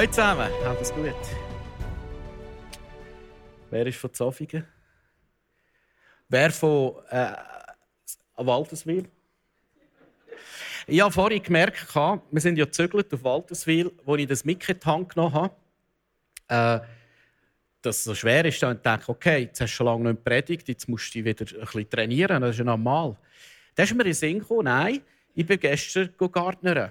Hallo zusammen, habt es gut? Wer ist von Zofingen? Wer von äh, Walterswil? Ich habe vorhin gemerkt, wir sind ja gezögert auf Walterswil, wo ich das Mic in die Hand genommen habe. Äh, dass es so schwer ist, dann denke ich, okay, jetzt hast du schon lange nicht predigt, jetzt musst du dich wieder ein bisschen trainieren, das ist ja normal. Dann ist mir in den Sinn gekommen, nein, ich bin gestern Gärtnern.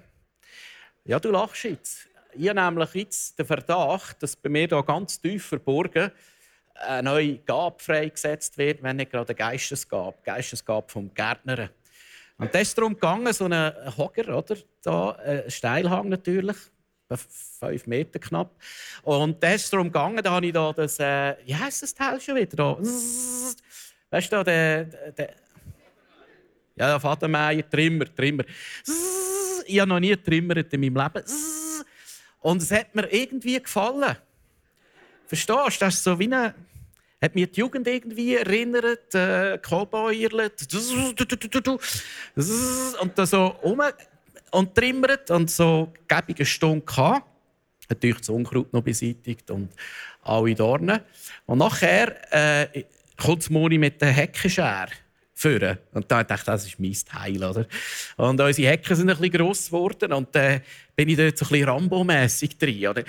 Ja, du lachst jetzt. Ich habe nämlich jetzt den Verdacht, dass bei mir hier ganz tief verborgen eine neue Gabe freigesetzt wird, wenn nicht gerade eine Geistesgabe, Geistesgabe vom Gärtner. Und das ist darum gegangen, so ein Hocker, oder? Da, ein Steilhang natürlich, fünf Meter knapp. Und das ist darum gegangen, da habe ich da das, äh, wie heisst das Teil schon wieder? Da? Weißt du, der, der, ja, der Vatermeier, Trimmer, Trimmer. Ich habe noch nie getrimmert in meinem Leben. Und es hat mir irgendwie gefallen. Verstehst du? Das ist so wie eine. Hat mir die Jugend irgendwie erinnert, äh, Cowboy-Irlet. Und da so um und trimmert und so gäbige Stunde gehabt. Natürlich das Unkraut noch beseitigt und alle Dornen. Und nachher äh, kommt Moni mit der Heckenschere führen. Und da dachte ich, das ist mein Teil. Oder? Und unsere Hecken sind ein bisschen gross geworden und dann äh, bin ich dort so ein bisschen Rambo-mässig drin. Oder?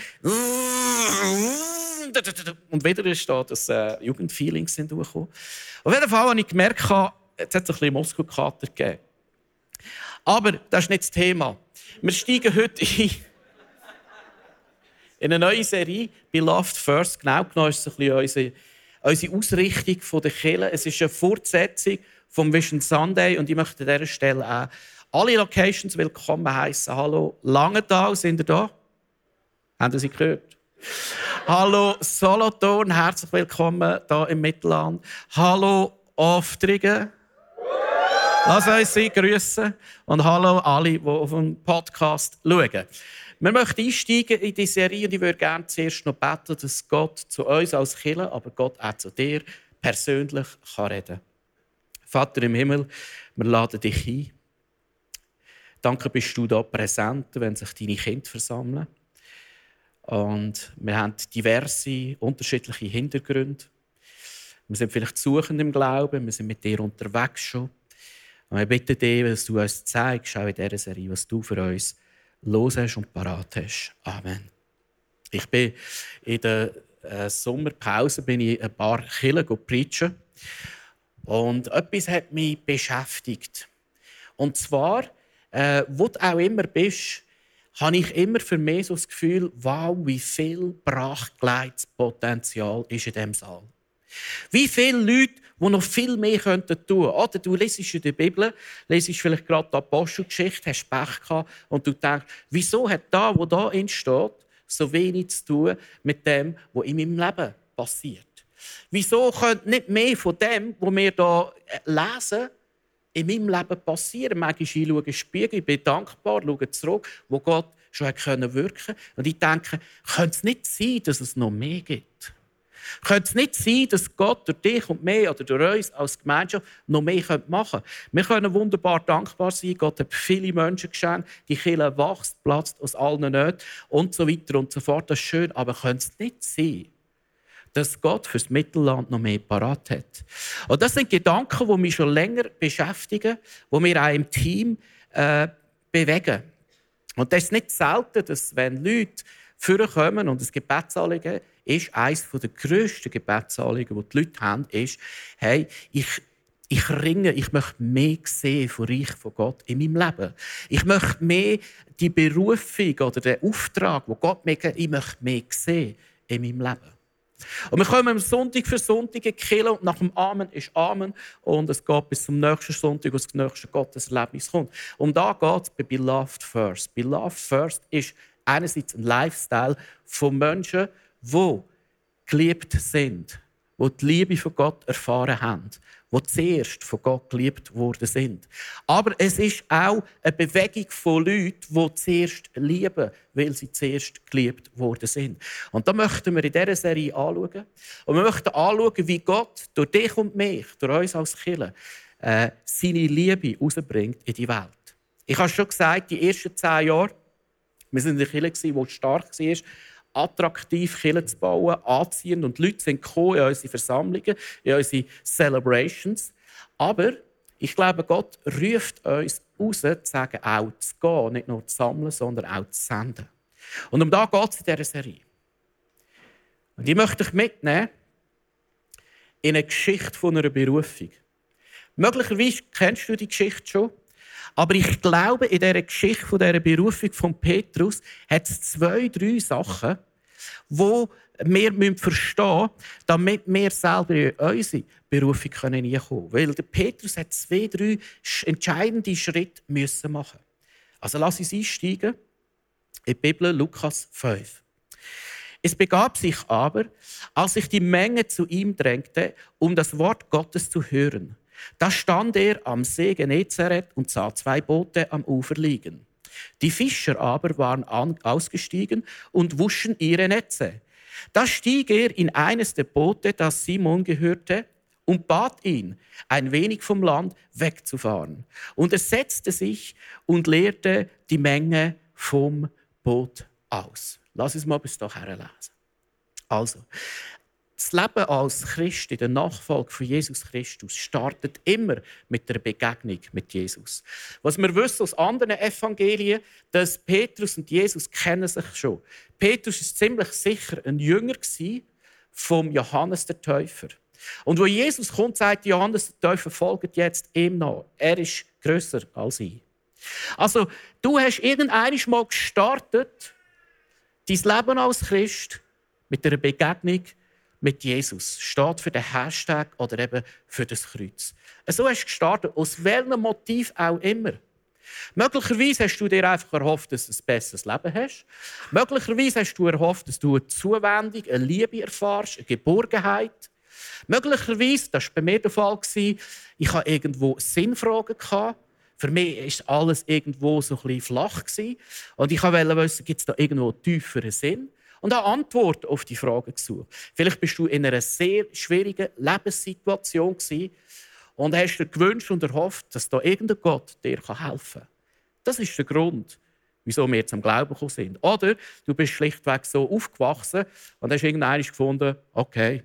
Und wieder ist da das äh, Jugendfeeling durchgekommen. Auf jeden Fall habe ich gemerkt, jetzt hat es ein bisschen Muskelkater gegeben. Aber das ist nicht das Thema. Wir steigen heute ein in eine neue Serie, Beloved First. Genau genommen ist es ein bisschen unsere, unsere Ausrichtung der Kirche. Es ist eine Fortsetzung vom Vision Sunday. Und ich möchte an dieser Stelle auch alle Locations willkommen heißen. Hallo Langenthal, sind ihr da? Haben Sie gehört? Hallo Solothurn, herzlich willkommen hier im Mittelland. Hallo Oftrigen. Lass uns sie grüßen. Und hallo alle, die auf dem Podcast schauen. Wir möchten einsteigen in die Serie und ich würde gerne zuerst noch beten, dass Gott zu uns als Killer, aber Gott auch zu dir persönlich kann reden. Vater im Himmel, wir laden dich ein. Danke, bist du da präsent, wenn sich deine Kinder versammeln. Und wir haben diverse, unterschiedliche Hintergründe. Wir sind vielleicht suchend im Glauben, wir sind mit dir unterwegs schon. Und wir bitten dich, dass du uns zeigst, auch in dieser Serie, was du für uns los hast und parat hast. Amen. Ich bin in der äh, Sommerpause bin ich ein paar Kirchen preachen. Und etwas hat mich beschäftigt. Und zwar, äh, wo du auch immer bist, habe ich immer für mich so das Gefühl, wow, wie viel brachgelegtes Potenzial ist in diesem Saal. Wie viele Leute, die noch viel mehr tun könnten. Oder du lesest in der Bibel, lesest vielleicht gerade die Apostelgeschichte, hast Pech gehabt und du denkst, wieso hat da, wo da steht, so wenig zu tun mit dem, was in meinem Leben passiert? Wieso könnte nicht mehr von dem, was wir hier äh, lesen, in meinem Leben passieren? Manchmal ich schaue in den Spiegel, ich bin dankbar, schaue zurück, wo Gott schon wirken konnte. Und ich denke, könnte es nicht sein, dass es noch mehr gibt? Könnte es nicht sein, dass Gott durch dich und mich oder durch uns als Gemeinschaft noch mehr machen könnte? Wir können wunderbar dankbar sein. Gott hat viele Menschen geschenkt. Die Kirche wächst, platzt aus allen Nöten und so weiter und so fort. Das ist schön. Aber könnte es nicht sein, dass Gott fürs Mittelland noch mehr parat hat. Und das sind Gedanken, die mich schon länger beschäftigen, die wir auch im Team äh, bewegen. Und das ist nicht selten, dass wenn Leute vorkommen und das Gebetsanliegen ist, eines der grössten Gebetsanliegen, die die Leute haben, ist, hey, ich, ich ringe, ich möchte mehr sehen von Reich von Gott in meinem Leben. Ich möchte mehr die Berufung oder den Auftrag, wo Gott mir gibt, ich möchte mehr sehen in meinem Leben. Und wir kommen Sonntag für Sonntag in die und nach dem Amen ist Amen und es geht bis zum nächsten Sonntag, wo das nächste Gotteserlebnis kommt. Und da geht es bei Beloved First. Beloved First ist einerseits ein Lifestyle von Menschen, die geliebt sind, die die Liebe von Gott erfahren haben, die zuerst von Gott geliebt worden sind. Aber es ist auch eine Bewegung von Leuten, die zuerst lieben, weil sie zuerst geliebt worden sind. Und da möchten wir in dieser Serie anschauen. Und wir möchten anschauen, wie Gott durch dich und mich, durch uns als Kirche, äh, seine Liebe rausbringt in die Welt. Ich habe schon gesagt, die ersten zehn Jahre, wir sind in der Kirche, die stark war, attraktiv Kirche zu bauen, anziehend. Und Leute sind gekommen in unsere Versammlungen, in unsere Celebrations. Aber ich glaube, Gott ruft uns raus, zu sagen, auch zu gehen, nicht nur zu sammeln, sondern auch zu senden. Und um da geht es in dieser Serie. Und ich möchte dich mitnehmen in eine Geschichte von einer Berufung. Möglicherweise kennst du die Geschichte schon. Aber ich glaube, in dieser Geschichte von dieser Berufung von Petrus hat es zwei, drei Sachen, wo wir verstehen müssen, damit wir selber in unsere Berufung einkommen können. Weil der Petrus hat zwei, drei entscheidende Schritte müssen machen. Also lass uns einsteigen in die Bibel, Lukas 5. Es begab sich aber, als sich die Menge zu ihm drängte, um das Wort Gottes zu hören. Da stand er am See Genezareth und sah zwei Boote am Ufer liegen. Die Fischer aber waren ausgestiegen und wuschen ihre Netze. Da stieg er in eines der Boote, das Simon gehörte, und bat ihn, ein wenig vom Land wegzufahren. Und er setzte sich und leerte die Menge vom Boot aus. Lass es mal bis dahin lesen. Also, das Leben als Christ in der Nachfolge von Jesus Christus startet immer mit der Begegnung mit Jesus. Was wir wissen aus anderen Evangelien, dass Petrus und Jesus kennen sich schon. Petrus ist ziemlich sicher ein Jünger vom Johannes der Täufer. Und wo Jesus kommt, sagt Johannes der Täufer, folgt jetzt ihm nach. Er ist größer als ich. Also, du hast irgendwann mal gestartet, dein Leben als Christ mit einer Begegnung mit Jesus. Steht für den Hashtag oder eben für das Kreuz. So hast du gestartet, aus welchem Motiv auch immer. Möglicherweise hast du dir einfach erhofft, dass du ein besseres Leben hast. Möglicherweise hast du erhofft, dass du eine Zuwendung, eine Liebe erfährst, eine Geborgenheit. Möglicherweise, das war bei mir der Fall, ich hatte irgendwo Sinnfragen. Für mich war alles irgendwo so ein bisschen flach. Und ich wollte wissen, gibt es da irgendwo tieferen Sinn? Und habe Antworten auf die Fragen gesucht. Vielleicht bist du in einer sehr schwierigen Lebenssituation und hast dir gewünscht und erhofft, dass da irgendein Gott dir helfen kann. Das ist der Grund, wieso wir zum Glauben gekommen sind. Oder du bist schlichtweg so aufgewachsen und hast irgendwann gefunden, okay,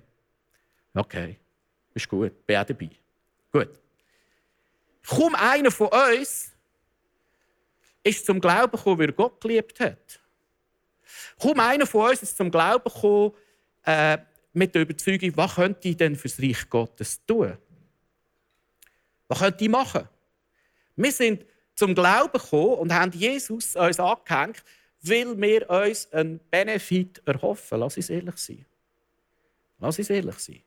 okay, ist gut, bin auch dabei. Gut. Kaum einer von uns ist zum Glauben gekommen, weil er Gott geliebt hat. Kaum einer von uns ist zum Glauben gekommen, äh, mit der Überzeugung, was könnte ich denn für das Reich Gottes tun? Was könnte ich machen? Wir sind zum Glauben gekommen und haben Jesus uns angehängt, weil wir uns einen Benefit erhoffen. Lass uns ehrlich sein. Lass uns ehrlich sein.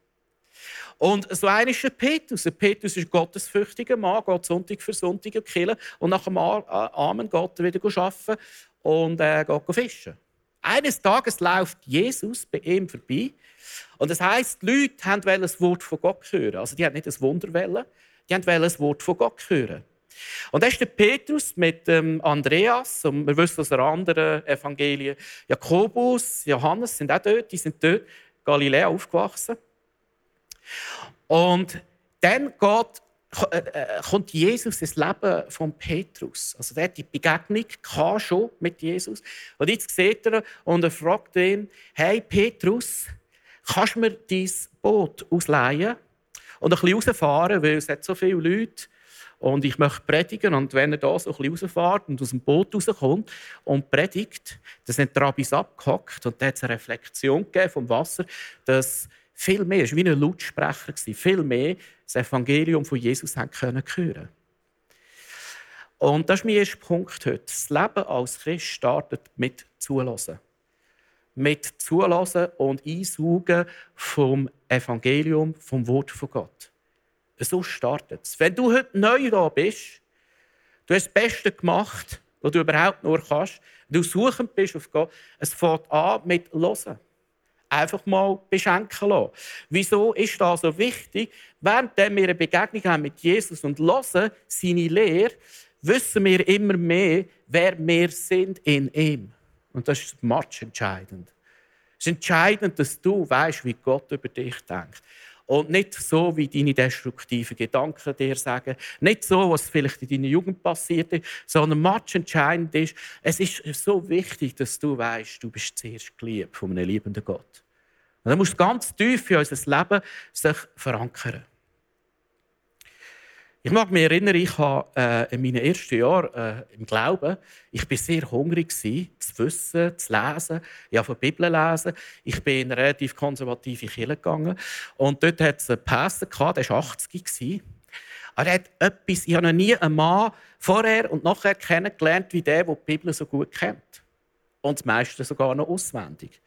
Und so einer ist der Petrus. Petrus ist ein gottesfürchtiger Mann, geht Sonntag für Sonntag die und nach dem Amen geht er wieder arbeiten und äh, geht fischen. Eines Tages läuft Jesus bei ihm vorbei. Und das heißt, die Leute wollten das Wort von Gott hören. Also die haben nicht das Wunder wollen, die wollten das Wort von Gott hören. Und dann ist der Petrus mit ähm, Andreas, und wir wissen aus anderen Evangelien, Jakobus, Johannes sind auch dort, die sind dort Galiläa aufgewachsen. Und dann geht kommt Jesus ins Leben von Petrus. Also der hat die Begegnung schon mit Jesus. Und jetzt sieht er und er fragt ihn, hey Petrus, kannst du mir dein Boot ausleihen und ein bisschen rausfahren, weil es hat so viele Leute und ich möchte predigen. Und wenn er da so ein bisschen rausfährt und aus dem Boot rauskommt und predigt, dann sind die Rabbis abgehackt und da hat es eine Reflexion vom Wasser, dass viel mehr, es war wie ein Lautsprecher, viel mehr das Evangelium von Jesus haben können hören Und das ist mein erster Punkt heute. Das Leben als Christ startet mit Zulassen. Mit Zulassen und Einsaugen vom Evangelium, vom Wort von Gott. So startet es. Wenn du heute neu da bist, du hast das Beste gemacht, was du überhaupt nur kannst, du suchend bist auf Gott, es fängt an mit Hören. Einfach mal beschenken lassen. Wieso ist das so wichtig? Während wir eine Begegnung haben mit Jesus und hören seine Lehre, wissen wir immer mehr, wer wir sind in ihm. Und das ist much entscheidend. Es ist entscheidend, dass du weißt, wie Gott über dich denkt. Und nicht so, wie deine destruktiven Gedanken dir sagen. Nicht so, was vielleicht in deiner Jugend passiert ist, sondern much entscheidend ist, es ist so wichtig, dass du weißt, du bist zuerst geliebt von einem liebenden Gott. Und dann musst du ganz tief in unser Leben sich verankern. Ich mag mich erinnern, ich habe äh, in meinen ersten Jahren äh, im Glauben, ich bin sehr hungrig gewesen, zu wissen, zu lesen, ja von der Bibel lesen. Ich bin in eine relativ konservative Kirche gegangen und dort hat es einen Pastor gehabt, der war 80 gewesen. Er hat etwas, ich habe noch nie einen Mann vorher und nachher kennengelernt, wie der, der die Bibel so gut kennt. Und das meiste sogar noch auswendig.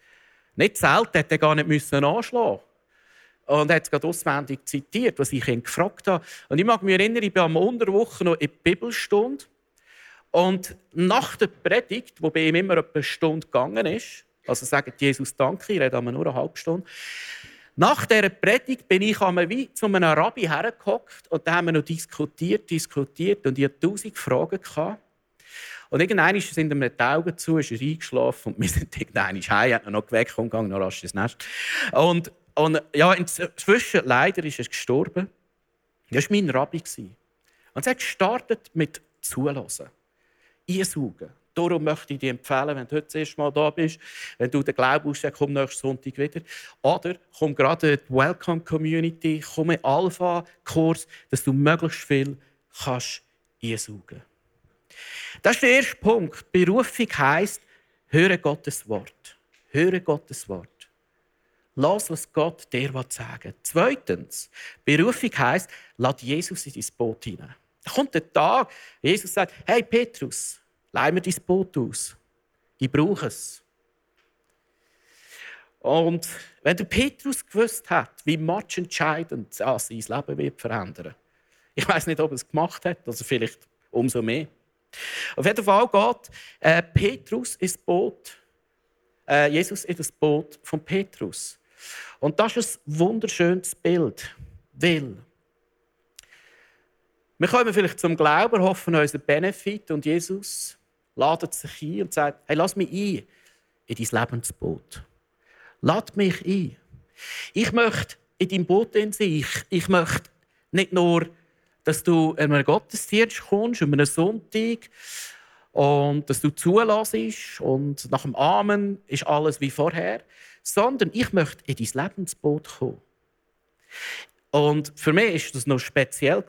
Nicht selten hat er gar nicht anschlagen und er hat es gerade auswendig zitiert, was ich ihn gefragt habe. Und ich mag mich erinnern, ich war am Unterwoche noch in der Bibelstunde. Und nach der Predigt, wo bei ihm immer eine Stunde gegangen ist, also sagt Jesus Danke, ich rede nur eine halbe Stunde. Nach dieser Predigt bin ich einmal wie zu einem Rabbi hergehockt und da haben wir noch diskutiert, diskutiert und ich hatte tausend Fragen. Gehabt. Und irgendwann sind ihm die Augen zu, ist er eingeschlafen und wir sind irgendwann heim, hat noch geweckt und gegangen, noch rasch ins Nest. Und und ja, inzwischen, leider ist er gestorben. Das war mein Rabbi. Und er hat gestartet mit Zulassen, Einsaugen. Darum möchte ich dir empfehlen, wenn du heute das erste Mal da bist, wenn du den Glauben hast, komm nächsten Sonntag wieder. Oder komm gerade in die Welcome Community, komm in Alpha-Kurs, dass du möglichst viel kannst einsaugen Das ist der erste Punkt. Berufung heisst, höre Gottes Wort. Höre Gottes Wort. Lass, was Gott dir sagen will. Zweitens, Berufung heisst, lass Jesus in dein Boot hinein. Da kommt der Tag, Jesus sagt, hey Petrus, leih mir dein Boot aus. Ich brauche es. Und wenn der Petrus gewusst hat, wie much entscheidend sein Leben wird verändern ich weiß nicht, ob er es gemacht hat, also vielleicht umso mehr. Auf jeden Fall geht äh, Petrus ins Boot, äh, Jesus in das Boot von Petrus. Und das ist ein wunderschönes Bild, weil wir kommen vielleicht zum Glauben, hoffen unseren Benefit und Jesus ladet sich ein und sagt, hey, lass mich ein in dein Lebensboot. Lad mich ein. Ich möchte in deinem Boot sein. Ich, ich möchte nicht nur, dass du in einen Gottesdienst kommst, an einem Sonntag, und dass du zulässt und nach dem Amen ist alles wie vorher, sondern ich möchte in dein Lebensboot kommen. Und für mich war das noch speziell.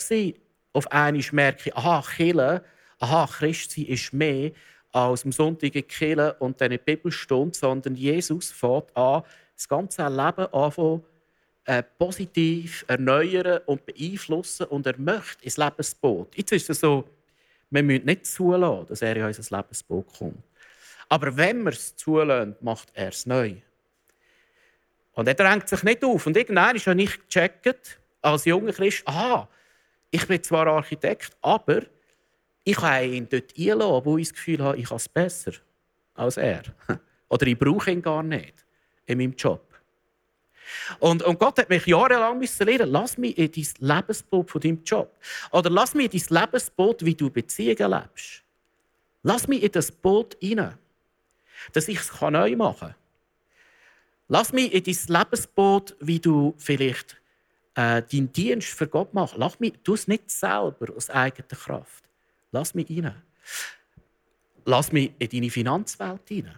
Auf einmal merke ich, aha, Kille, aha, Christsein ist mehr als am Sonntag in und dann in Bibelstunde, sondern Jesus fährt an, das ganze Leben anfangen, äh, positiv erneuern und beeinflussen und er möchte ins Lebensboot. Jetzt ist es so, wir müssen nicht zulassen, dass er in unser Lebensboot kommt. Aber wenn wir es zulassen, macht er es neu. Und er drängt sich nicht auf. Und irgendwann habe ich gecheckt, als junger Christ, aha, ich bin zwar Architekt, aber ich kann ihn dort einlassen, wo ich das Gefühl habe, ich habe es besser als er. Oder ich brauche ihn gar nicht in meinem Job. Und, und Gott hat mich jahrelang lernen lass mich in dein Lebensboot von deinem Job. Oder lass mich in dein Lebensboot, wie du Beziehungen lebst. Lass mich in das Boot hinein, dass ich es neu machen kann. Lass mich in dein Lebensboot, wie du vielleicht äh, deinen Dienst für Gott machst. Lass mich, tu es nicht selber aus eigener Kraft. Lass mich rein. Lass mich in deine Finanzwelt hinein.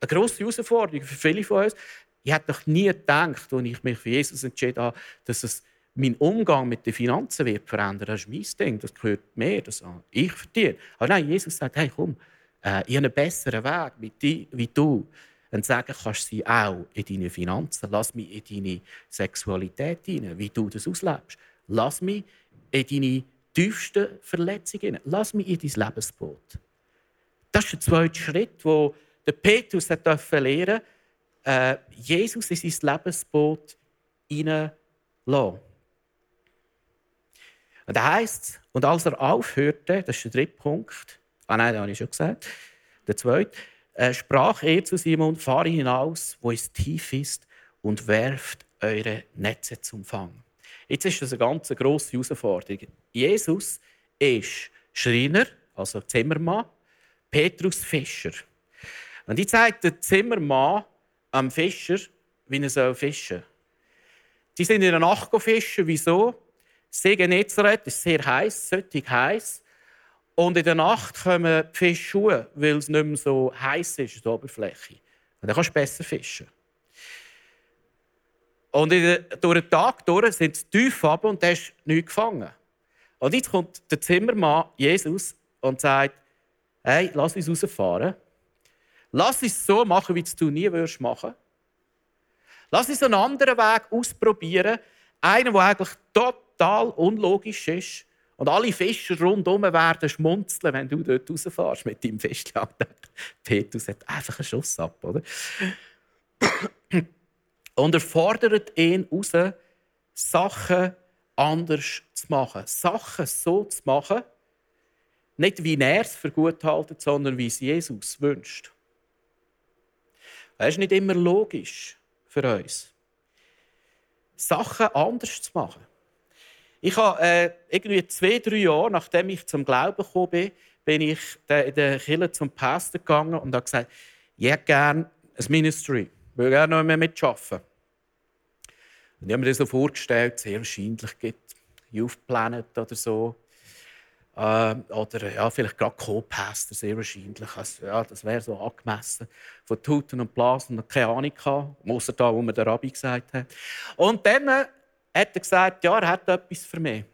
Eine grosse Herausforderung für viele von uns. Ich hätte doch nie gedacht, als ich mich für Jesus entschieden habe, dass es mein Umgang mit den Finanzen wird verändern. Das ist mein Ding, das gehört mir, das ich verdiene. Aber nein, Jesus sagt, hey, komm, äh, ich habe einen besseren Weg mit dir, wie du. Und sagen kannst sie auch in deine Finanzen. Lass mich in deine Sexualität hinein, wie du das auslebst. Lass mich in deine tiefsten Verletzungen hinein. Lass mich in dein Lebensboot. Das ist der zweite Schritt, wo der Petrus lernen äh, Jesus in sein Lebensboot hineinlassen. Und da heißt und als er aufhörte, das ist der dritte Punkt, ah nein, das habe ich schon gesagt, der zweite, äh, sprach er zu Simon, fahre hinaus, wo es tief ist, und werft eure Netze zum Fang. Jetzt ist das eine ganz grosse Herausforderung. Jesus ist Schreiner, also Zimmermann, Petrus Fischer. Und ich zeige der Zimmermann am Fischer, wie er fischen soll. Sie sind in der Nacht fischen. Wieso? See Genezareth ist sehr heiß, sollte heiß. Und in der Nacht kommen die Fische schuhe, weil es nicht mehr so heiß ist an Oberfläche. Und dann kannst du besser fischen. Und der, durch den Tag durch sind sie tief runter und hast nichts gefangen. Und jetzt kommt der Zimmermann, Jesus, und sagt, hey, lass uns rausfahren. Lass uns so machen, wie du nie würdest machen. Lass uns einen anderen Weg ausprobieren. Einen, der eigentlich total unlogisch ist. Und alle Fischer rundherum werden schmunzeln, wenn du dort rausfährst mit deinem Fischchen. Petrus hat einfach einen Schuss ab, oder? Und er fordert ihn raus, Sachen anders zu machen. Sachen so zu machen, nicht wie er es für gut hält, sondern wie es Jesus wünscht. Das ist nicht immer logisch für uns. Sachen anders zu machen. Ich habe äh, irgendwie zwei, drei Jahre, nachdem ich zum Glauben gekommen bin, bin ich in der Kirche zum Pastor gegangen und habe gesagt, ich hätte gerne ein Ministry. Ich will gerne noch mehr mitarbeiten. Und ich habe mir das so vorgestellt, sehr wahrscheinlich gibt Youth Planet oder so. Äh, oder ja, vielleicht gerade Co-Pastor, sehr wahrscheinlich. Also, ja, das wäre so angemessen. Von Tuten und Blasen und keine Ahnung gehabt, außer da, wo mir der Rabbi gesagt hat. Und dann äh, hat er gesagt, ja, er hat etwas für mich.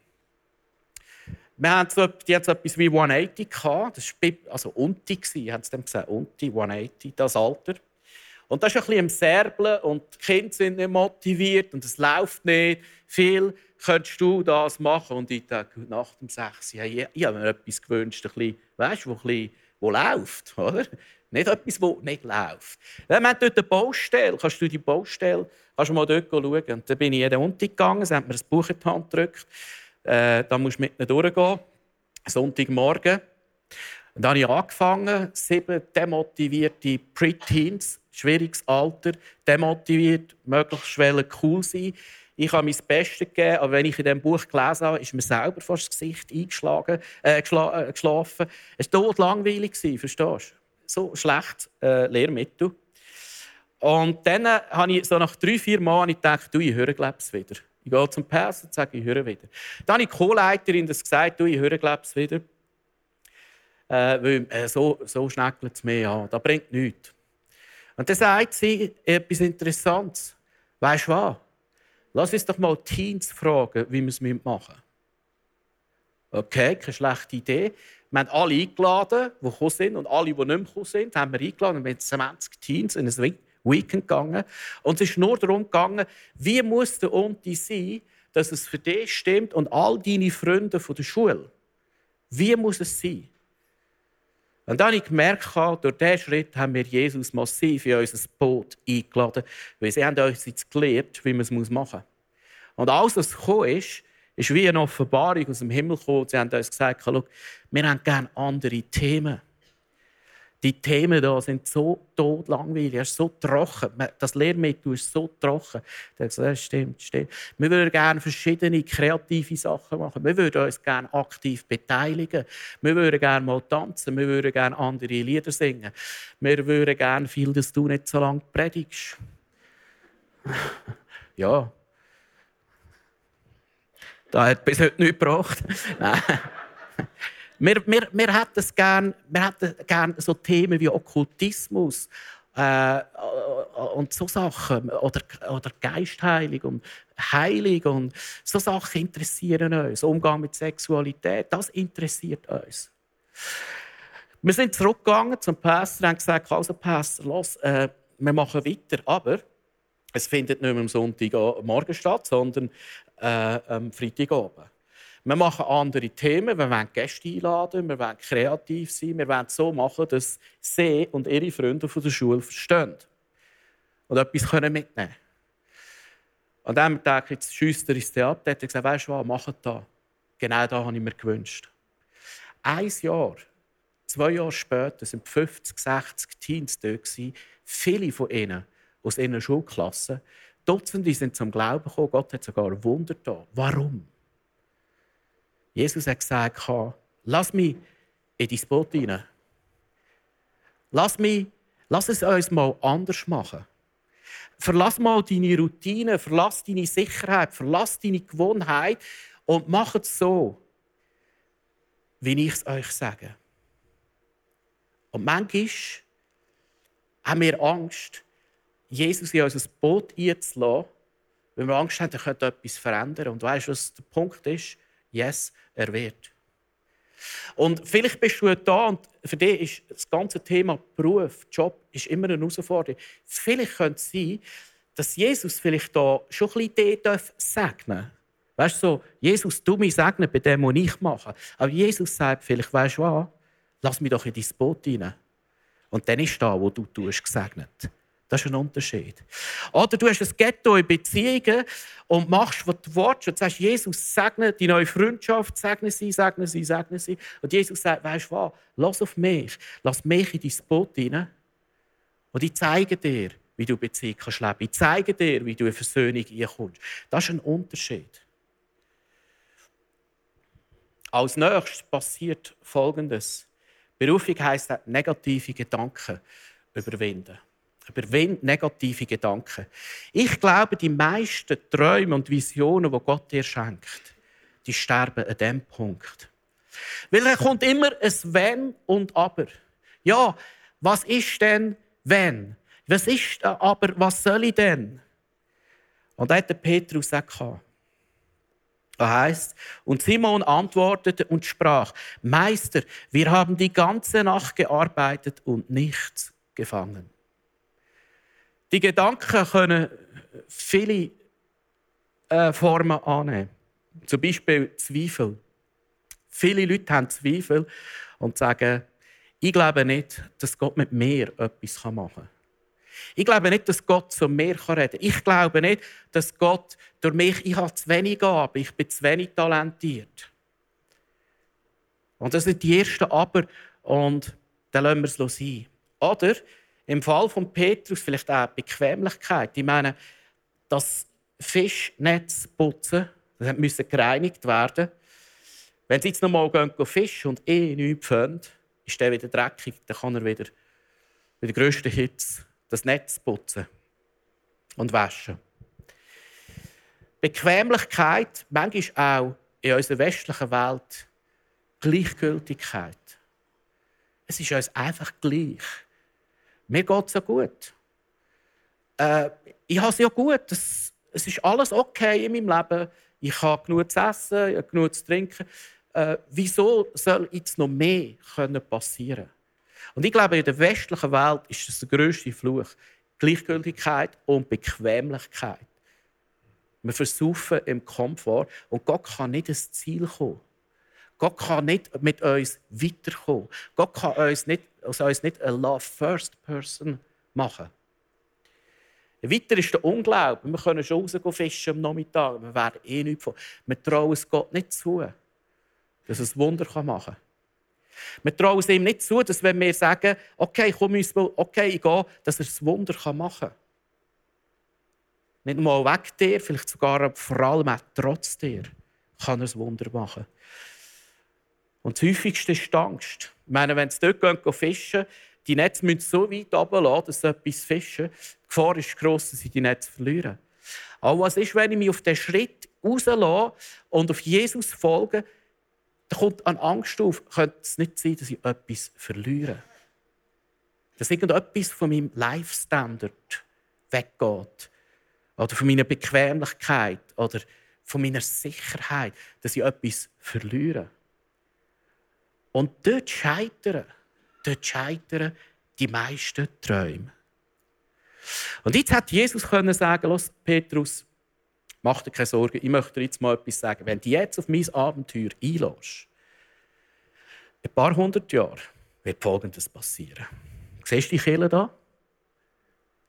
Wir haben so, die hatten so etwas wie 180 gehabt. Das war also Unti, haben sie dem gesagt, Unti, 180, das Alter. Und das ist ein bisschen im Serblen und die Kinder sind nicht motiviert und es läuft nicht viel. Könntest du das machen? Und ich dachte, nach dem 6. Ja, ich, ich habe mir etwas gewünscht, ein bisschen, weißt, wo, wo läuft. Oder? Nicht etwas, das nicht läuft. Wir haben dort eine Baustelle. Kannst du die Baustelle kannst du mal dort schauen? Und dann bin ich jeden Unter gegangen, sie haben mir ein Buch in die Hand gedrückt. Äh, da musst du mit ihnen durchgehen. Sonntagmorgen. Und dann habe ich angefangen, sieben demotivierte Preteens, schwieriges Alter, demotiviert, möglichst cool sein. Ich habe mein Bestes gegeben, aber wenn ich in diesem Buch gelesen habe, ist mir selber fast das Gesicht eingeschlagen, äh, äh, geschlafen. Es war langweilig, verstehst du? So schlecht äh, Lehrmittel. Und dann äh, habe ich so nach drei, vier Monaten gedacht, du, ich höre glaub's wieder. Ich gehe zum Pass und sage, ich höre wieder. Dann habe ich die Co-Leiterin das gesagt, du, ich höre glaub's wieder. Äh, weil äh, so, so schneckelt es mir an. Das bringt nichts. Und dann sagt sie etwas Interessantes. Weißt du was? Lass uns doch mal Teens fragen, wie wir es machen müssen. Okay, keine schlechte Idee. Wir haben alle eingeladen, die gekommen sind, und alle, die nicht mehr gekommen sind, haben wir eingeladen. Wir sind 20 Teens in ein Weekend gegangen. Und es ist nur darum gegangen, wie muss der Unti sein, dass es für dich stimmt und all deine Freunde von der Schule. Wie muss es sein? Und dann habe ich gemerkt, durch diesen Schritt haben wir Jesus massiv in unser Boot eingeladen, weil sie haben uns jetzt gelehrt, wie man es machen muss. Und alles, was gekommen ist, ist wie eine Offenbarung aus dem Himmel gekommen. Sie haben uns gesagt, wir haben gerne andere Themen. Die Themen da sind so tot langweilig, es ist so trocken. Das Lehrmittel ist so trocken. Das stimmt, stimmt. Wir würden gerne verschiedene kreative Sachen machen. Wir würden uns gerne aktiv beteiligen. Wir würden gerne mal tanzen. Wir würden gerne andere Lieder singen. Wir würden gerne viel, dass du nicht so lange predigst. ja. Das hat bis heute nichts gebracht. Nein. Wir, wir, wir hätten es gern, wir hätten gern so Themen wie Okkultismus, Äh, und so Sachen. Oder, oder Geistheilung und Heilung und so Sachen interessieren uns. Umgang mit Sexualität, das interessiert uns. Wir sind zurückgegangen zum Pastor und haben gesagt, also Pastor, los, äh, wir machen weiter. Aber es findet nicht mehr am Sonntagmorgen statt, sondern äh, am Freitagabend. Wir machen andere Themen, wir wollen Gäste einladen, wir wollen kreativ sein, wir wollen so machen, dass sie und ihre Freunde von der Schule verstehen und etwas mitnehmen können. Und dann dachte ich, schüsst er es ab. Dann hat er gesagt, weißt du was, mach das. Genau das habe ich mir gewünscht. Ein Jahr, zwei Jahre später, sind 50, 60 Teens dort. Viele von ihnen aus ihren Schulklassen. Dutzende sind zum Glauben gekommen. Gott hat sogar Wunder da. Warum? Jesus hat gesagt, lass mich in dein Boot hinein. Lass, mich, lass es uns mal anders machen. Verlass mal deine Routine, verlass deine Sicherheit, verlass deine Gewohnheit und mach es so, wie ich es euch sage. Und manchmal haben wir Angst, Jesus in unser Boot einzulassen, weil wir Angst haben, er könnte etwas verändern. Und weißt du, was der Punkt ist? Yes, er wird. Und vielleicht bist du da und für dich ist das ganze Thema Beruf, Job ist immer eine Herausforderung. Vielleicht könnte es sein, dass Jesus vielleicht da schon ein bisschen segnen darf. Weißt du, so, Jesus, du mich segnen bei dem, was ich mache. Aber Jesus sagt vielleicht, weißt du was, lass mich doch in dein Boot rein. Und dann ist da, wo du tust, gesegnet. Das ist ein Unterschied. Oder du hast ein Ghetto in Beziehungen und machst, was du willst und sagst, Jesus, segne die neue Freundschaft, segne sie, segne sie, segne sie. Und Jesus sagt, weißt du was, lass auf mich, lass mich in dein Boot rein und ich zeige dir, wie du Beziehung kannst leben. Ich zeige dir, wie du in Versöhnung einkommst. Das ist ein Unterschied. Als nächstes passiert Folgendes. Berufung heisst negative Gedanken überwinden. Überwind negative Gedanken. Ich glaube, die meisten Träume und Visionen, die Gott dir schenkt, die sterben an diesem Punkt. Weil er kommt immer ein Wenn und Aber. Ja, was ist denn wenn? Was ist aber, was soll ich denn? Und da hat der Petrus gesagt, er heißt, und Simon antwortete und sprach, Meister, wir haben die ganze Nacht gearbeitet und nichts gefangen. Die Gedanken können viele äh, Formen annehmen. Zum Beispiel Zweifel. Viele Leute haben Zweifel und sagen, ich glaube nicht, dass Gott mit mir etwas machen kann. Ich glaube nicht, dass Gott zu mir reden kann. Ich glaube nicht, dass Gott durch mich, ich habe zu wenig Gaben, ich bin zu wenig talentiert. Und das sind die ersten Aber und dann lassen wir es sein. Oder im Fall von Petrus vielleicht auch Bequemlichkeit. Ich meine, das Fischnetz putzen, das musste gereinigt werden. Wenn sie jetzt noch mal gehen, fischen und eh nichts finden, ist der wieder dreckig, dann kann er wieder mit der grössten Hitze das Netz putzen und waschen. Bequemlichkeit, manchmal auch in unserer westlichen Welt Gleichgültigkeit. Es ist uns einfach gleich. Mir geht es ja gut. Äh, ich habe es ja gut. Es, es ist alles okay in meinem Leben. Ich habe genug zu essen, ich habe genug zu trinken. Äh, wieso soll jetzt noch mehr passieren können? Und ich glaube, in der westlichen Welt ist das der grösste Fluch. Gleichgültigkeit und Bequemlichkeit. Wir versuchen im Komfort und Gott kann nicht ins Ziel kommen. Gott kann nicht mit uns weiterkommen. Gott kann uns nicht, also uns nicht eine Love First Person machen. Weiter ist der Unglaube. Wir können schon rausgehen fischen am Nachmittag. Wir werden eh nichts von. Wir trauen es Gott nicht zu, dass ein Wunder machen kann. Wir trauen es ihm nicht zu, dass wenn wir sagen, okay, komm, okay, ich gehe, dass er ein Wunder machen kann. Nicht nur weg dir, vielleicht sogar vor allem auch trotz dir kann er ein Wunder machen. Und das häufigste ist die Angst. Ich meine, wenn sie dort gehen, fischen, die Netze müssen so weit runterlassen, dass sie etwas fischen. Die Gefahr ist gross, dass sie die Netze verlieren. Aber was ist, wenn ich mich auf den Schritt rauslasse und auf Jesus folge, dann kommt eine Angst auf, könnte es nicht sein, dass ich etwas verliere. Dass irgendetwas von meinem Life-Standard weggeht. Oder von meiner Bequemlichkeit. Oder von meiner Sicherheit. Dass ich etwas verliere. Und dort scheitern, dort scheitern die meisten Träume. Und jetzt hat Jesus können sagen, los Petrus, mach dir keine Sorgen, ich möchte dir jetzt mal etwas sagen. Wenn du jetzt auf mein Abenteuer einlässt, ein paar hundert Jahre wird Folgendes passieren. Siehst du die Kille da?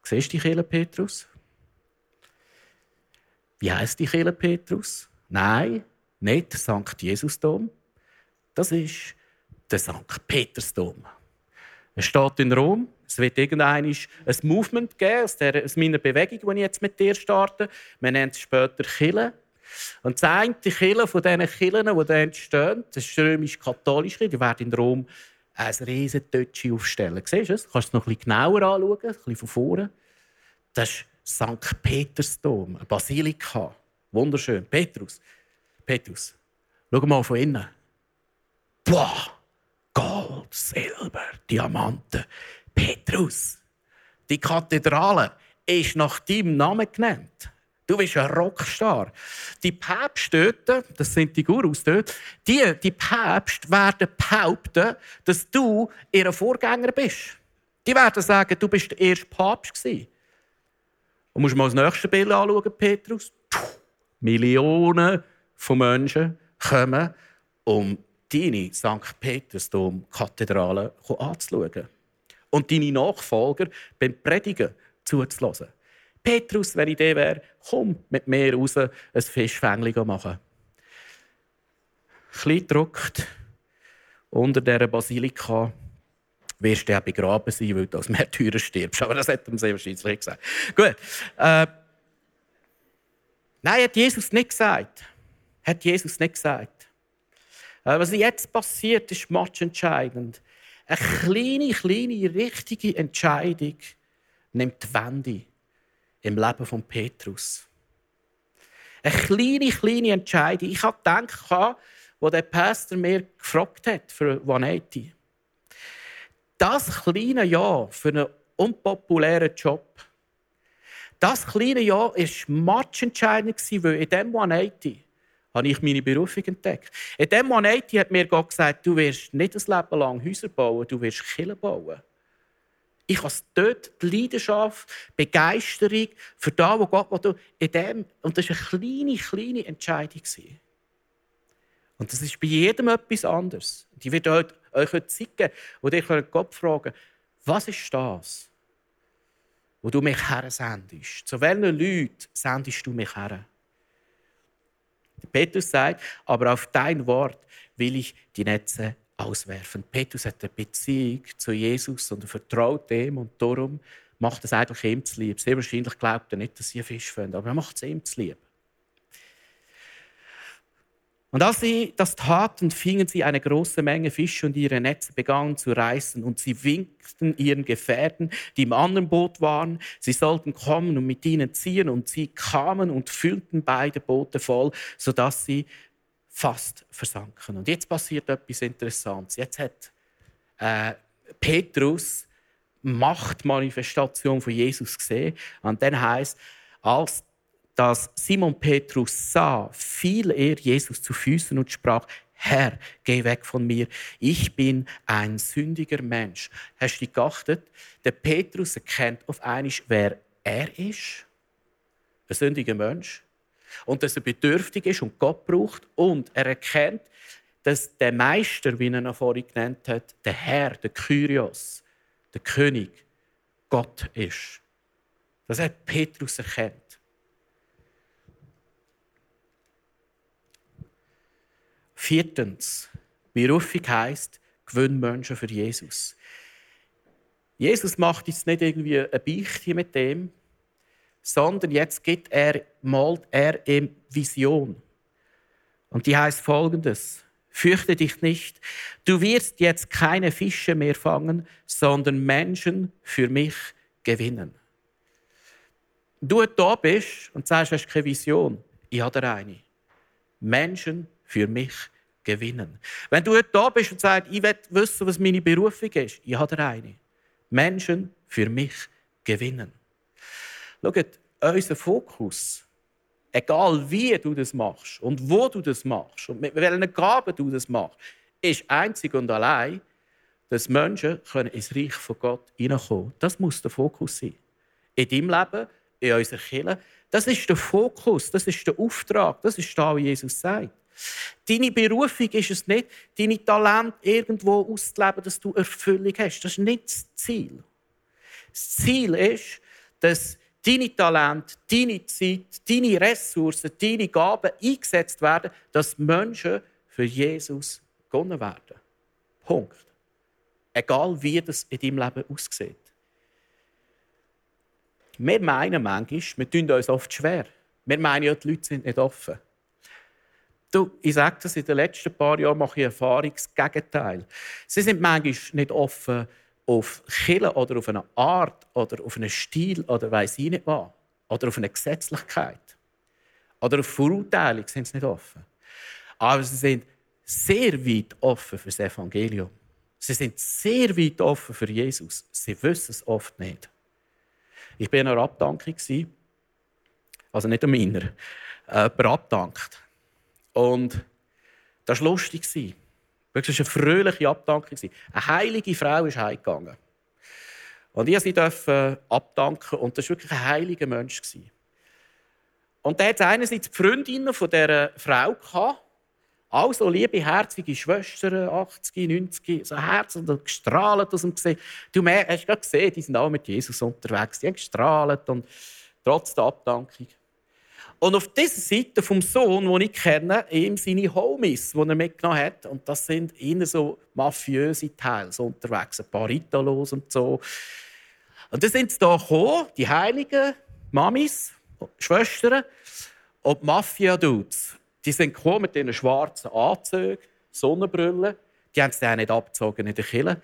Siehst du die Kille, Petrus? Wie heißt die Kille, Petrus? Nein, nicht St. Jesusdom. Das ist der St. Petersdom. Es steht in Rom. Es wird irgendein ein Movement geben aus, meiner Bewegung, die ich jetzt mit dir starte. Wir nennen es später Kille. Und das eine Kille von diesen Killen, die da entstehen, das ist römisch-katholische, die werden in Rom ein riesen Tötschi aufstellen. Siehst du es? Kannst du es noch bisschen genauer anschauen, ein bisschen von vorne. Das ist St. Petersdom, eine Basilika. Wunderschön. Petrus, Petrus, schau mal von innen. Boah! Gold, Silber, Diamanten. Petrus, die Kathedrale ist nach deinem Namen genannt. Du bist ein Rockstar. Die Päpste dort, das sind die Gurus dort, die, die Päpste werden behaupten, dass du ihr Vorgänger bist. Die werden sagen, du bist der erste Papst gewesen. Und musst mal das nächste Bild anschauen, Petrus. Puh, Millionen von Menschen kommen, um deine St. Petersdom-Kathedrale anzuschauen. Und deine Nachfolger beim Predigen zuzulassen. Petrus, wenn ich der wäre, komm mit mir raus, ein Fischfängli machen. Klein gedruckt unter dieser Basilika wirst du ja begraben sein, weil du als Märtyrer stirbst. Aber das hat er sehr wahrscheinlich gesagt. Gut. Äh, nein, hat Jesus nicht gesagt. Hat Jesus nicht gesagt. Äh, was jetzt passiert, ist matchentscheidend. Eine kleine, kleine, richtige Entscheidung nimmt die Wende im Leben von Petrus. Eine kleine, kleine Entscheidung. Ich habe gedacht, wo der Pastor mir gefragt hat für 180. Das kleine Ja für einen unpopulären Job, das kleine Ja war matchentscheidend, weil in diesem 180 habe ich meine Berufung entdeckt. In dem Moment hat mir Gott gesagt, du wirst nicht ein Leben lang Häuser bauen, du wirst Kirchen bauen. Ich habe dort die Leidenschaft, die Begeisterung für das, was Gott will. In dem, und das war eine kleine, kleine Entscheidung. Und das ist bei jedem etwas anderes. Ich werde euch, heute zeigen, wo ihr Gott fragen was ist das, wo du mich her sendest? Zu welchen Leuten sendest du mich her? Petrus sagt, aber auf dein Wort will ich die Netze auswerfen. Petrus hat eine Beziehung zu Jesus und er vertraut dem und darum macht es eigentlich ihm zu lieb. Sehr wahrscheinlich glaubt er nicht, dass sie Fisch finden, aber er macht es ihm zu lieb. Und als sie das taten, fingen sie eine große Menge Fische und ihre Netze begannen zu reißen. Und sie winkten ihren Gefährten, die im anderen Boot waren, sie sollten kommen und mit ihnen ziehen. Und sie kamen und füllten beide Boote voll, sodass sie fast versanken. Und jetzt passiert etwas Interessantes. Jetzt hat äh, Petrus Machtmanifestation von Jesus gesehen. Und dann heißt, als dass Simon Petrus sah, fiel er Jesus zu Füßen und sprach, Herr, geh weg von mir. Ich bin ein sündiger Mensch. Hast du geachtet? Der Petrus erkennt auf einmal, wer er ist. Ein sündiger Mensch. Und dass er bedürftig ist und Gott braucht. Und er erkennt, dass der Meister, wie er ihn vorhin genannt hat, der Herr, der Kyrios, der König, Gott ist. Das hat Petrus erkannt. Viertens, Berufung heisst, gewöhn Menschen für Jesus. Jesus macht jetzt nicht irgendwie ein Beichtchen mit dem, sondern jetzt gibt er, malt er ihm Vision. Und die heißt folgendes. Fürchte dich nicht, du wirst jetzt keine Fische mehr fangen, sondern Menschen für mich gewinnen. Du da bist und sagst, du hast keine Vision. Ich habe eine. Menschen für mich gewinnen. Wenn du heute da bist und sagst, ich will wissen, was meine Berufung ist, ich habe eine. Menschen für mich gewinnen. Schaut, unser Fokus, egal wie du das machst und wo du das machst und mit welchen Gaben du das machst, ist einzig und allein, dass Menschen können ins Reich von Gott hineinkommen Das muss der Fokus sein. In deinem Leben, in unserer Kirche. Das ist der Fokus, das ist der Auftrag, das ist das, was Jesus sagt. Deine Berufung ist es nicht, deine Talente irgendwo auszuleben, dass du Erfüllung hast. Das ist nicht das Ziel. Das Ziel ist, dass deine Talente, deine Zeit, deine Ressourcen, deine Gaben eingesetzt werden, dass Menschen für Jesus gewonnen werden. Punkt. Egal wie das in deinem Leben aussieht. Wir meinen manchmal, wir tun uns oft schwer. Wir meinen ja, die Leute sind nicht offen. Du, ich sage das, in den letzten paar Jahren mache ich Erfahrungsgegenteil. Sie sind manchmal nicht offen auf Killen oder auf eine Art oder auf einen Stil oder weiß ich nicht was. Oder auf eine Gesetzlichkeit. Oder auf Verurteilung sind sie nicht offen. Aber sie sind sehr weit offen für das Evangelium. Sie sind sehr weit offen für Jesus. Sie wissen es oft nicht. Ich war in einer Abdankung, also nicht an meiner, äh, abdankt. Und das war lustig. Wirklich eine fröhliche Abdankung. Eine heilige Frau ist heimgegangen. Und ich durfte abdanken und das war wirklich ein heiliger Mensch. Und der hatte einerseits die Freundinnen dieser Frau. Gehabt, also liebe, herzige Schwestern, 80, 90, so herzend und gestrahlt aus dem Gesicht. Du hast gerade gesehen, die sind auch mit Jesus unterwegs. Die haben gestrahlt und trotz der Abdankung. Und auf dieser Seite vom Sohn, den ich kenne, ihm seine Homies, die er mitgenommen hat. Und das sind eher so mafiöse Teile so unterwegs, ein paar Italos und so. Und dann sind sie hier gekommen, die heiligen Mamis, Schwestern und Mafia-Dudes. Die sind gekommen mit diesen schwarzen Anzügen, Sonnenbrillen. Die haben sie dann nicht abgezogen in der Kille.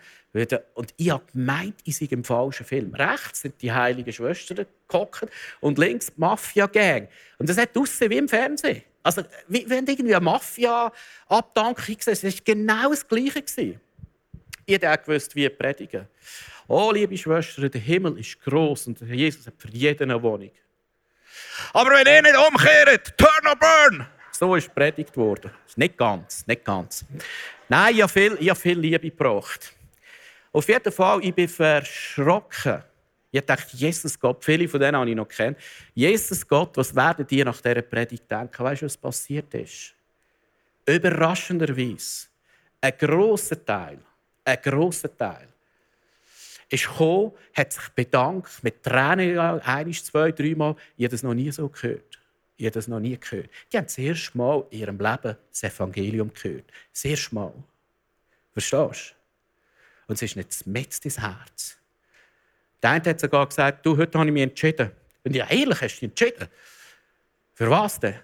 Und ich habe gemeint, ich sei im falschen Film. Rechts sind die heiligen Schwestern gehockt und links die Mafia-Gang. Und das hat aussehen wie im Fernsehen. Also, wie wenn irgendwie eine Mafia-Abdankung gesehen Es war genau das Gleiche. Ich habe gewusst, wie predigen. Oh, liebe Schwestern, der Himmel ist groß und Jesus hat für jeden eine Wohnung. Aber wenn ihr nicht umkehrt, turn or burn! So ist predigt worden. Nicht ganz, nicht ganz. Nein, ich habe viel, ich habe viel Liebe gebracht. Auf jeden Fall, ich bin verschrocken. Ich dachte, Jesus Gott, viele von denen habe ich noch kennt. Jesus Gott, was werden die nach dieser Predigt denken? Weißt du, was passiert ist? Überraschenderweise, ein grosser Teil, ein grosser Teil, ist gekommen, hat sich bedankt, mit Tränen, ein, zwei, dreimal. Ich habe das noch nie so gehört. Ich habe das noch nie gehört. Die haben das erste Mal in ihrem Leben das Evangelium gehört. Das erste Mal. Verstehst du? Und es ist nicht mit ins Herz. Der eine hat sogar gesagt, du, heute habe ich mich entschieden. Und ja, ehrlich, hast du dich entschieden? Für was denn?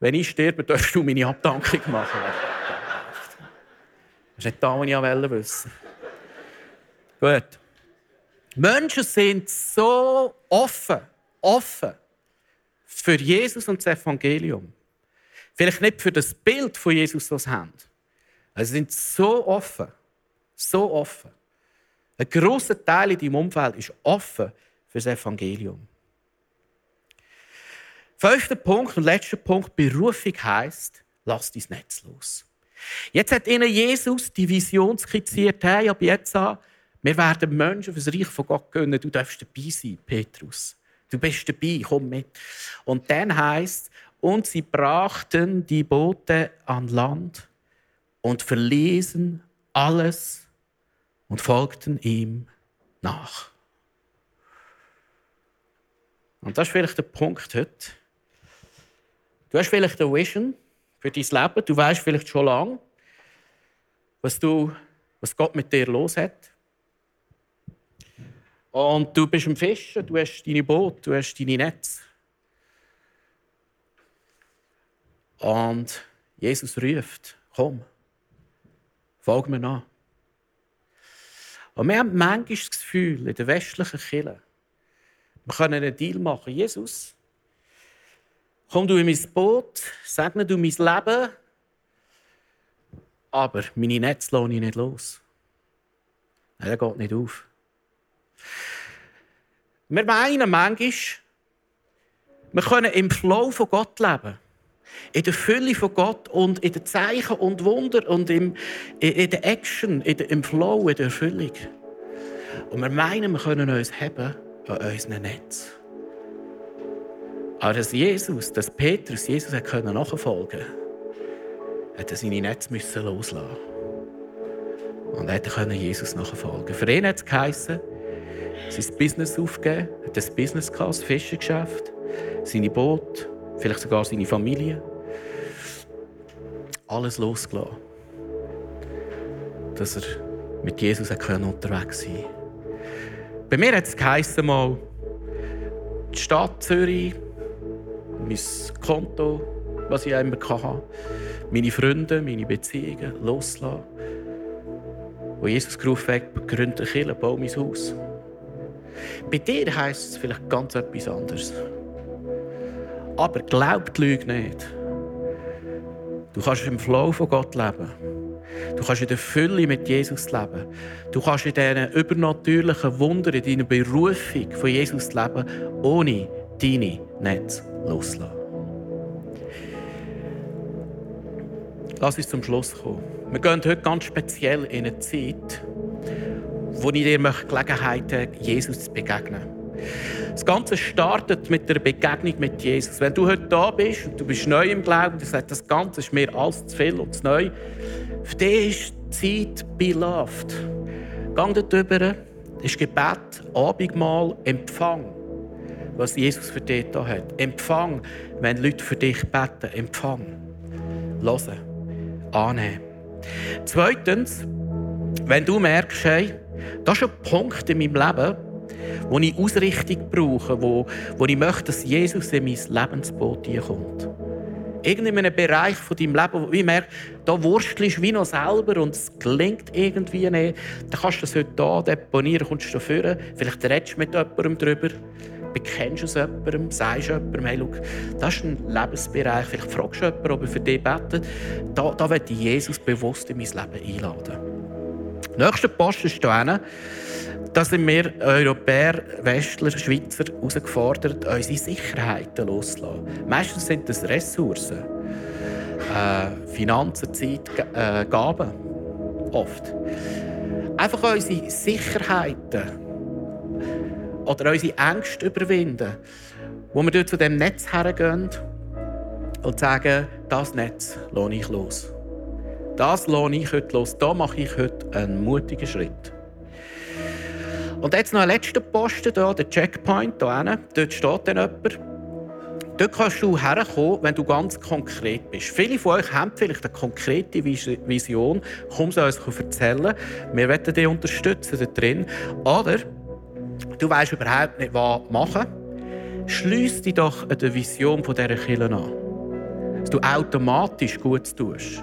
Wenn ich sterbe, darfst du meine Abdankung machen. Das ist nicht das, was ich wollte. Gut. Menschen sind so offen, offen für Jesus und das Evangelium. Vielleicht nicht für das Bild von Jesus, das sie haben. Sie sind so offen. So offen. Ein grosser Teil in deinem Umfeld ist offen für das Evangelium. Fünfter Punkt und letzter Punkt: Berufung heisst, lass dein Netz los. Jetzt hat ihnen Jesus die Vision skizziert, hey, ab jetzt an, wir werden Menschen für das Reich von Gott gönnen. Du darfst dabei sein, Petrus. Du bist dabei, komm mit. Und dann heißt, und sie brachten die Boote an Land und verließen alles und folgten ihm nach. Und das ist vielleicht der Punkt heute. Du hast vielleicht eine Vision für dein Leben. Du weißt vielleicht schon lange, was, du, was Gott mit dir los hat. Und du bist im Fischen, du hast deine Boot, du hast deine Netze. Und Jesus ruft, komm, folg mir nach. Und wir haben manchmal das Gefühl, in der westlichen Kirche, wir können einen Deal machen. Jesus, komm du in mein Boot, segne du mein Leben, aber meine Netze lasse ich nicht los. Nein, das geht nicht auf. Wir meinen manchmal, wir können im Flow von Gott leben. In der Fülle von Gott und in den Zeichen und Wunder und im, in, der Action, in der, im Flow, in der Erfüllung. Und wir meinen, wir können uns haben an unserem Netz. Aber dass Jesus, dass Petrus Jesus nachfolgen konnte, hat er seine Netze loslassen Und er konnte Jesus nachfolgen. Für ihn hat es geheissen, sein Business aufgeben, hat ein Business gehabt, das Fischengeschäft, seine Boot, vielleicht sogar seine Familie. Alles losgelassen. Dass er mit Jesus unterwegs sein konnte. Bei mir hat es mal die Stadt Zürich, mein Konto, was ich immer hatte, meine Freunde, meine Beziehungen loslassen. Wo Jesus gerufen hat, gründe eine Kirche, baue mein Haus. Bei dir heisst es vielleicht ganz etwas anderes. Aber glaub die Lüge nicht. Du kannst im Flow von Gott leben. Du kannst in der Fülle mit Jesus leben. Du kannst in diesen übernatürlichen Wundern, in deiner Berufung von Jesus leben, ohne deine Netze loslassen. Lass uns zum Schluss kommen. Wir gehen heute ganz speziell in eine Zeit, wo ich dir Gelegenheit habe, Jesus zu begegnen. Das Ganze startet mit der Begegnung mit Jesus. Wenn du heute da bist und du bist neu im Glauben, du sagst, das Ganze ist mir alles zu viel und zu neu, für dich ist die Zeit beloved. Gang dort rüber, ist Gebet, Abendmahl, Empfang, was Jesus für dich da hat. Empfang, wenn Leute für dich beten. Empfang. Hören. Annehmen. Zweitens, wenn du merkst, hey, das ist ein Punkt in meinem Leben, wo ich Ausrichtung brauche, wo, wo ich möchte, dass Jesus in mein Lebensboot kommt. Irgendwie in einem Bereich von deinem Leben, wo ich merke, da wurstelst du wie noch selber und es gelingt irgendwie nicht, dann kannst du das heute hier deponieren, kommst du dafür, vielleicht redest du mit jemandem darüber, bekennst du es jemandem, sagst jemandem, hey, schau, das ist ein Lebensbereich, vielleicht fragst du jemanden, ob er für dich betet. Da, da will ich Jesus bewusst in mein Leben einladen. Der nächste Post ist hier da sind wir Europäer, Westler, Schweizer herausgefordert, unsere Sicherheiten loszulassen. Meistens sind das Ressourcen, äh, Finanzen, Zeit, äh, Gaben. Oft. Einfach unsere Sicherheiten oder unsere Ängste überwinden, wo wir dort zu dem Netz hergehen und sagen, das Netz lohne ich los. Das lohne ich heute los. Da mache ich heute einen mutigen Schritt. Und jetzt noch ein letzter Posten, hier, der Checkpoint. Hier Dort steht dann jemand. Dort kannst du herkommen, wenn du ganz konkret bist. Viele von euch haben vielleicht eine konkrete Vision. Komm sie uns erzählen. Wir werden dich unterstützen da drin. Oder du weißt überhaupt nicht, was machen. Schließ dich doch an der Vision dieser Kirche an. Dass du automatisch gut tust.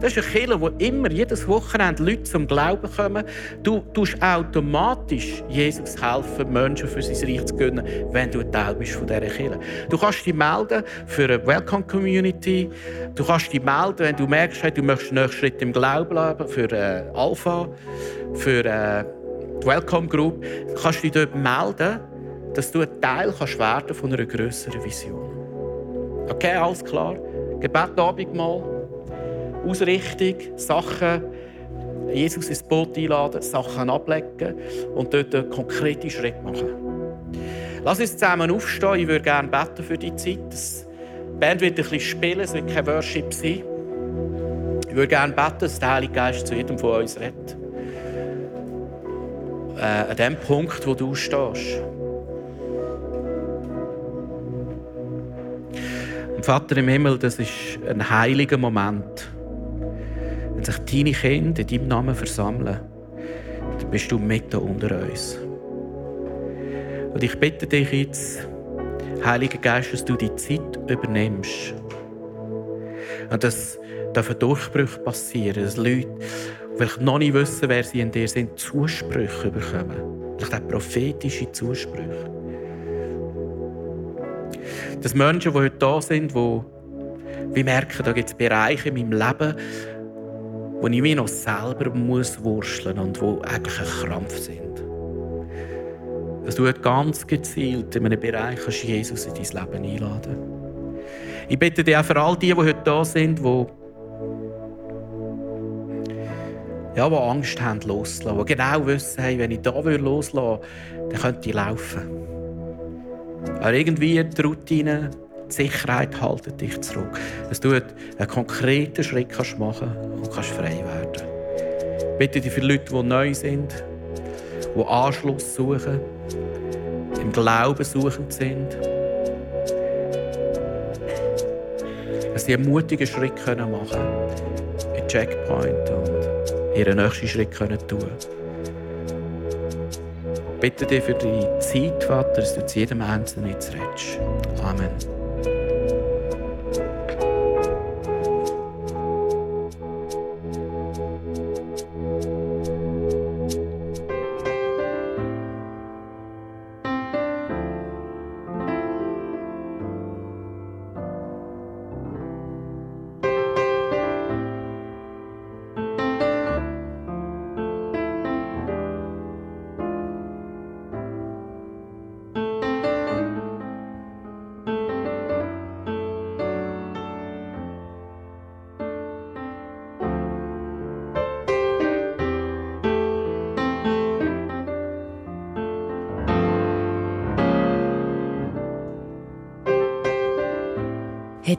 Das ist eine Kirche, wo immer, jedes Wochenende Leute zum Glauben kommen. Du tust automatisch Jesus helfen, Menschen für sein Reich zu gönnen, wenn du ein Teil bist von dieser Kirche. Du kannst dich melden für eine Welcome Community. Du kannst dich melden, wenn du merkst, hey, du möchtest einen nächsten Schritt im Glauben leben, für äh, Alpha, für äh, die Welcome Group. Du kannst dich dort melden, dass du ein Teil kannst werden von einer größeren Vision. Okay, alles klar? Gebet Abendmahl. Ausrichtung, Sachen, Jesus ins Boot einladen, Sachen ablegen und dort einen konkreten Schritt machen. Lass uns zusammen aufstehen. Ich würde gerne beten für die Zeit. Die Band wird ein bisschen spielen, es wird kein Worship sein. Ich würde gerne beten, dass der Heilige Geist zu jedem von uns redet. Äh, an dem Punkt, wo du stehst. Vater im Himmel, das ist ein heiliger Moment wenn sich deine Kinder in deinem Namen versammeln, dann bist du mitten unter uns. Und ich bitte dich jetzt, Heiliger Geist, dass du die Zeit übernimmst. Und dass dürfen Durchbrüche passieren, dass Leute, die noch nicht wissen, wer sie in dir sind, Zusprüche bekommen. Vielleicht auch prophetische Zusprüche. Dass Menschen, die heute da sind, die merken, da gibt es Bereiche in meinem Leben, wo ich mich noch selber muss wurschteln und wo eigentlich ein Krampf sind. dass du ganz gezielt in einem Bereich Jesus in dein Leben einladen Ich bitte dich auch für all die, die heute da sind, die, ja, die Angst haben, loszulassen, die genau wissen, hey, wenn ich da loslassen würde, dann könnte ich laufen. Aber irgendwie die Routine, Sicherheit halten dich zurück. Dass du einen konkreten Schritt machen kannst und kannst frei werden Bitte dich für Leute, die neu sind, die Anschluss suchen, im Glauben suchend sind, dass sie einen mutigen Schritt machen können, in Checkpoint und ihren nächsten Schritt können tun bitte dich für die Zeit, Vater, dass du zu jedem Einzelnen jetzt redest. Amen.